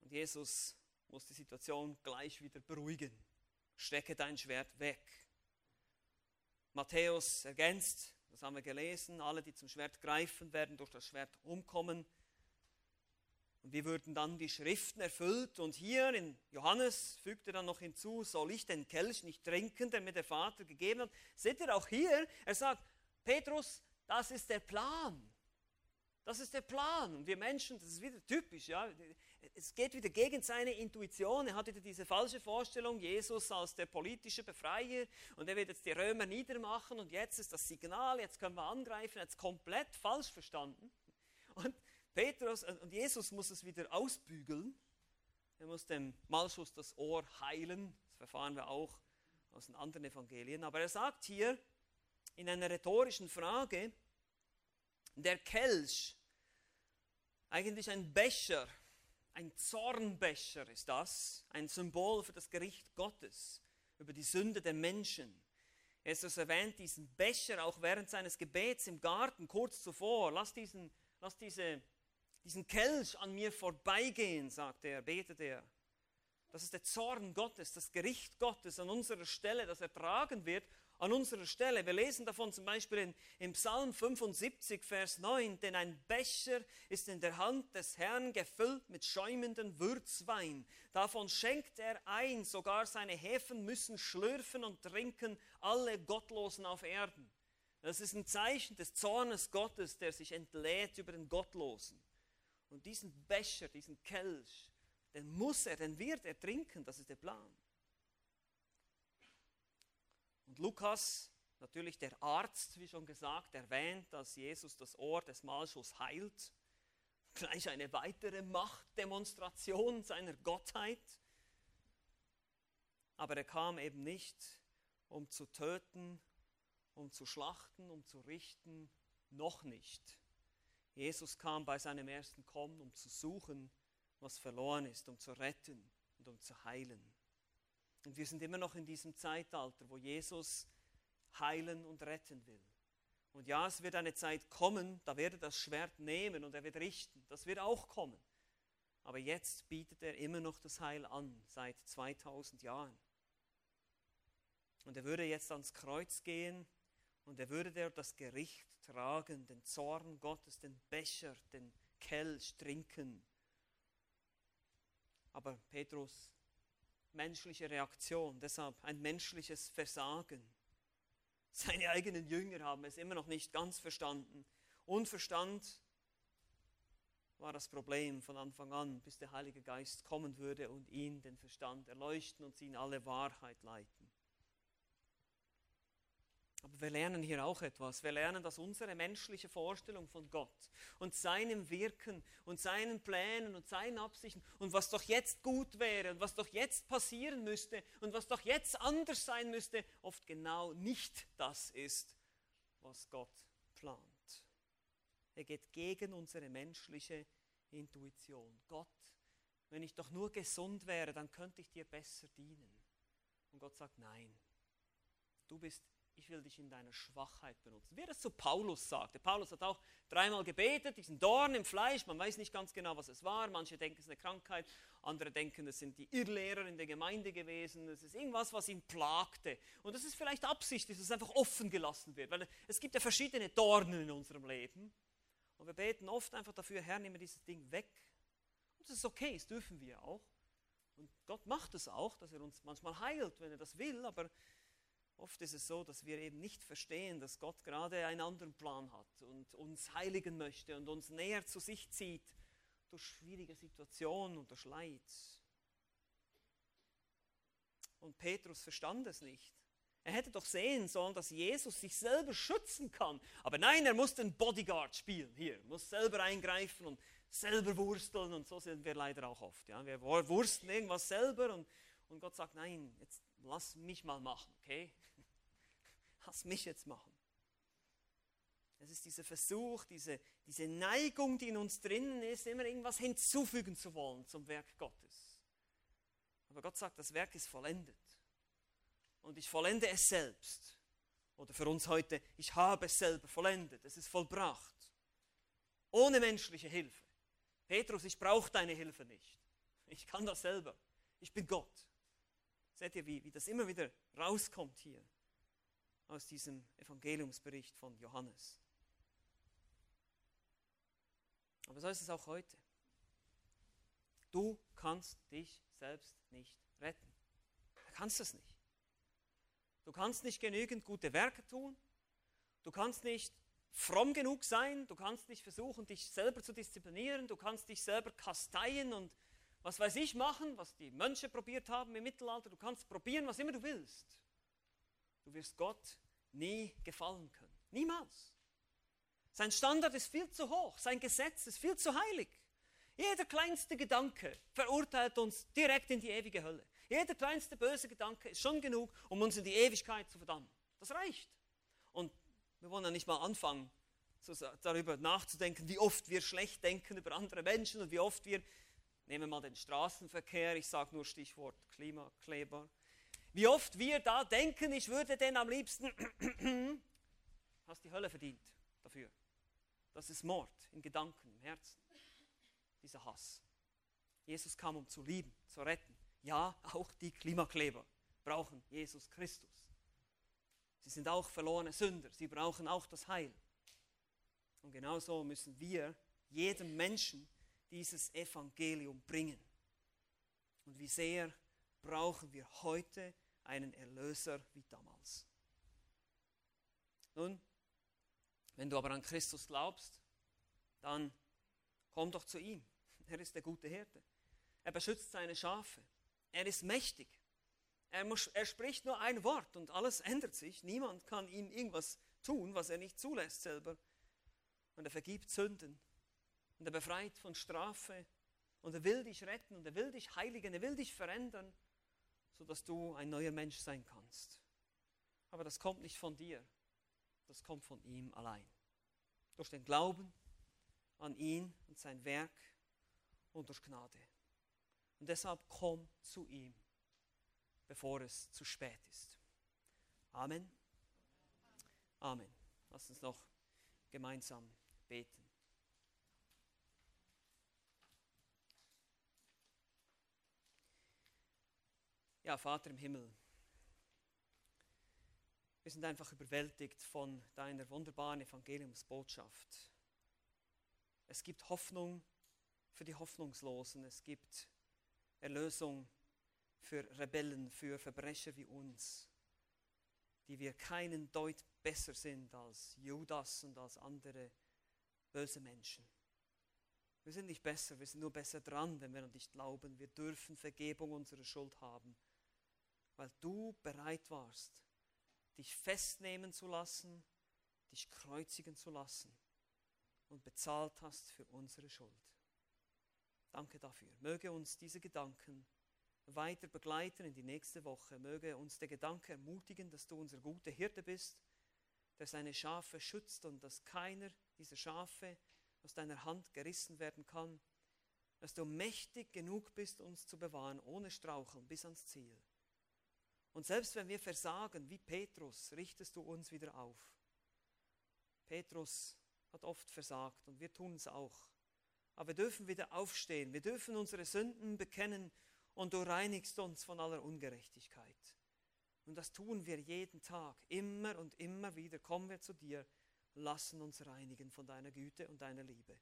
[SPEAKER 1] Und Jesus muss die Situation gleich wieder beruhigen. Strecke dein Schwert weg. Matthäus ergänzt, das haben wir gelesen, alle, die zum Schwert greifen, werden durch das Schwert umkommen. Und wie würden dann die Schriften erfüllt? Und hier in Johannes fügt er dann noch hinzu, soll ich den Kelch nicht trinken, den mir der Vater gegeben hat? Seht ihr auch hier, er sagt, Petrus, das ist der Plan. Das ist der Plan. Und wir Menschen, das ist wieder typisch, ja. Es geht wieder gegen seine Intuition. Er hat wieder diese falsche Vorstellung, Jesus als der politische Befreier und er wird jetzt die Römer niedermachen und jetzt ist das Signal, jetzt können wir angreifen, jetzt komplett falsch verstanden. Und Petrus und Jesus muss es wieder ausbügeln. Er muss dem Malchus das Ohr heilen. Das erfahren wir auch aus den anderen Evangelien. Aber er sagt hier in einer rhetorischen Frage, der Kelch, eigentlich ein Becher, ein Zornbecher ist das, ein Symbol für das Gericht Gottes über die Sünde der Menschen. Jesus erwähnt diesen Becher auch während seines Gebets im Garten kurz zuvor. Lass, diesen, lass diese diesen Kelch an mir vorbeigehen, sagt er, betet er. Das ist der Zorn Gottes, das Gericht Gottes an unserer Stelle, das ertragen wird an unserer Stelle. Wir lesen davon zum Beispiel in, im Psalm 75, Vers 9, denn ein Becher ist in der Hand des Herrn gefüllt mit schäumenden Würzwein. Davon schenkt er ein, sogar seine Häfen müssen schlürfen und trinken alle Gottlosen auf Erden. Das ist ein Zeichen des Zornes Gottes, der sich entlädt über den Gottlosen. Und diesen Becher, diesen Kelch, den muss er, den wird er trinken, das ist der Plan. Und Lukas, natürlich der Arzt, wie schon gesagt, erwähnt, dass Jesus das Ohr des Malchus heilt. Gleich eine weitere Machtdemonstration seiner Gottheit. Aber er kam eben nicht, um zu töten, um zu schlachten, um zu richten, noch nicht. Jesus kam bei seinem ersten Kommen, um zu suchen, was verloren ist, um zu retten und um zu heilen. Und wir sind immer noch in diesem Zeitalter, wo Jesus heilen und retten will. Und ja, es wird eine Zeit kommen, da wird er das Schwert nehmen und er wird richten. Das wird auch kommen. Aber jetzt bietet er immer noch das Heil an, seit 2000 Jahren. Und er würde jetzt ans Kreuz gehen und er würde das Gericht tragen, den Zorn Gottes, den Becher, den Kelch trinken. Aber Petrus, menschliche Reaktion, deshalb ein menschliches Versagen. Seine eigenen Jünger haben es immer noch nicht ganz verstanden. Unverstand war das Problem von Anfang an, bis der Heilige Geist kommen würde und ihn den Verstand erleuchten und sie in alle Wahrheit leiten. Aber wir lernen hier auch etwas. Wir lernen, dass unsere menschliche Vorstellung von Gott und seinem Wirken und seinen Plänen und seinen Absichten und was doch jetzt gut wäre und was doch jetzt passieren müsste und was doch jetzt anders sein müsste, oft genau nicht das ist, was Gott plant. Er geht gegen unsere menschliche Intuition. Gott, wenn ich doch nur gesund wäre, dann könnte ich dir besser dienen. Und Gott sagt, nein, du bist ich will dich in deiner Schwachheit benutzen. Wie es zu Paulus sagte. Paulus hat auch dreimal gebetet, diesen Dorn im Fleisch, man weiß nicht ganz genau, was es war. Manche denken, es ist eine Krankheit, andere denken, es sind die Irrlehrer in der Gemeinde gewesen. Es ist irgendwas, was ihn plagte. Und das ist vielleicht Absicht, dass es einfach offen gelassen wird, weil es gibt ja verschiedene Dornen in unserem Leben. Und wir beten oft einfach dafür, Herr, nimm dieses Ding weg. Und das ist okay, das dürfen wir auch. Und Gott macht es auch, dass er uns manchmal heilt, wenn er das will, aber Oft ist es so, dass wir eben nicht verstehen, dass Gott gerade einen anderen Plan hat und uns heiligen möchte und uns näher zu sich zieht durch schwierige Situationen und durch Leid. Und Petrus verstand es nicht. Er hätte doch sehen sollen, dass Jesus sich selber schützen kann. Aber nein, er muss den Bodyguard spielen hier, muss selber eingreifen und selber wursteln. Und so sind wir leider auch oft. Ja? Wir wursten irgendwas selber und, und Gott sagt, nein, jetzt lass mich mal machen, okay? Lass mich jetzt machen. Es ist dieser Versuch, diese, diese Neigung, die in uns drinnen ist, immer irgendwas hinzufügen zu wollen zum Werk Gottes. Aber Gott sagt, das Werk ist vollendet. Und ich vollende es selbst. Oder für uns heute, ich habe es selber vollendet. Es ist vollbracht. Ohne menschliche Hilfe. Petrus, ich brauche deine Hilfe nicht. Ich kann das selber. Ich bin Gott. Seht ihr, wie, wie das immer wieder rauskommt hier aus diesem Evangeliumsbericht von Johannes. Aber so ist es auch heute. Du kannst dich selbst nicht retten. Du kannst es nicht. Du kannst nicht genügend gute Werke tun. Du kannst nicht fromm genug sein. Du kannst nicht versuchen, dich selber zu disziplinieren. Du kannst dich selber kasteien und was weiß ich machen, was die Mönche probiert haben im Mittelalter. Du kannst probieren, was immer du willst. Du wirst Gott nie gefallen können. Niemals. Sein Standard ist viel zu hoch. Sein Gesetz ist viel zu heilig. Jeder kleinste Gedanke verurteilt uns direkt in die ewige Hölle. Jeder kleinste böse Gedanke ist schon genug, um uns in die Ewigkeit zu verdammen. Das reicht. Und wir wollen ja nicht mal anfangen, darüber nachzudenken, wie oft wir schlecht denken über andere Menschen und wie oft wir Nehmen wir mal den Straßenverkehr, ich sage nur Stichwort Klimakleber. Wie oft wir da denken, ich würde denn am liebsten, hast die Hölle verdient dafür. Das ist Mord in Gedanken, im Herzen. Dieser Hass. Jesus kam, um zu lieben, zu retten. Ja, auch die Klimakleber brauchen Jesus Christus. Sie sind auch verlorene Sünder. Sie brauchen auch das Heil. Und genauso müssen wir jedem Menschen dieses Evangelium bringen. Und wie sehr brauchen wir heute einen Erlöser wie damals. Nun, wenn du aber an Christus glaubst, dann komm doch zu ihm. Er ist der gute Hirte. Er beschützt seine Schafe. Er ist mächtig. Er, muss, er spricht nur ein Wort und alles ändert sich. Niemand kann ihm irgendwas tun, was er nicht zulässt selber. Und er vergibt Sünden und er befreit von Strafe und er will dich retten und er will dich heiligen, er will dich verändern, sodass du ein neuer Mensch sein kannst. Aber das kommt nicht von dir, das kommt von ihm allein. Durch den Glauben an ihn und sein Werk und durch Gnade. Und deshalb komm zu ihm, bevor es zu spät ist. Amen. Amen. Lass uns noch gemeinsam beten. Ja, Vater im Himmel, wir sind einfach überwältigt von deiner wunderbaren Evangeliumsbotschaft. Es gibt Hoffnung für die Hoffnungslosen, es gibt Erlösung für Rebellen, für Verbrecher wie uns, die wir keinen Deut besser sind als Judas und als andere böse Menschen. Wir sind nicht besser, wir sind nur besser dran, wenn wir an dich glauben. Wir dürfen Vergebung unserer Schuld haben weil du bereit warst, dich festnehmen zu lassen, dich kreuzigen zu lassen und bezahlt hast für unsere Schuld. Danke dafür. Möge uns diese Gedanken weiter begleiten in die nächste Woche. Möge uns der Gedanke ermutigen, dass du unser guter Hirte bist, der seine Schafe schützt und dass keiner dieser Schafe aus deiner Hand gerissen werden kann, dass du mächtig genug bist, uns zu bewahren, ohne Straucheln bis ans Ziel. Und selbst wenn wir versagen, wie Petrus, richtest du uns wieder auf. Petrus hat oft versagt und wir tun es auch. Aber wir dürfen wieder aufstehen, wir dürfen unsere Sünden bekennen und du reinigst uns von aller Ungerechtigkeit. Und das tun wir jeden Tag, immer und immer wieder kommen wir zu dir, lassen uns reinigen von deiner Güte und deiner Liebe.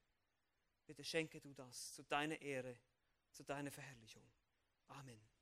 [SPEAKER 1] Bitte schenke du das zu deiner Ehre, zu deiner Verherrlichung. Amen.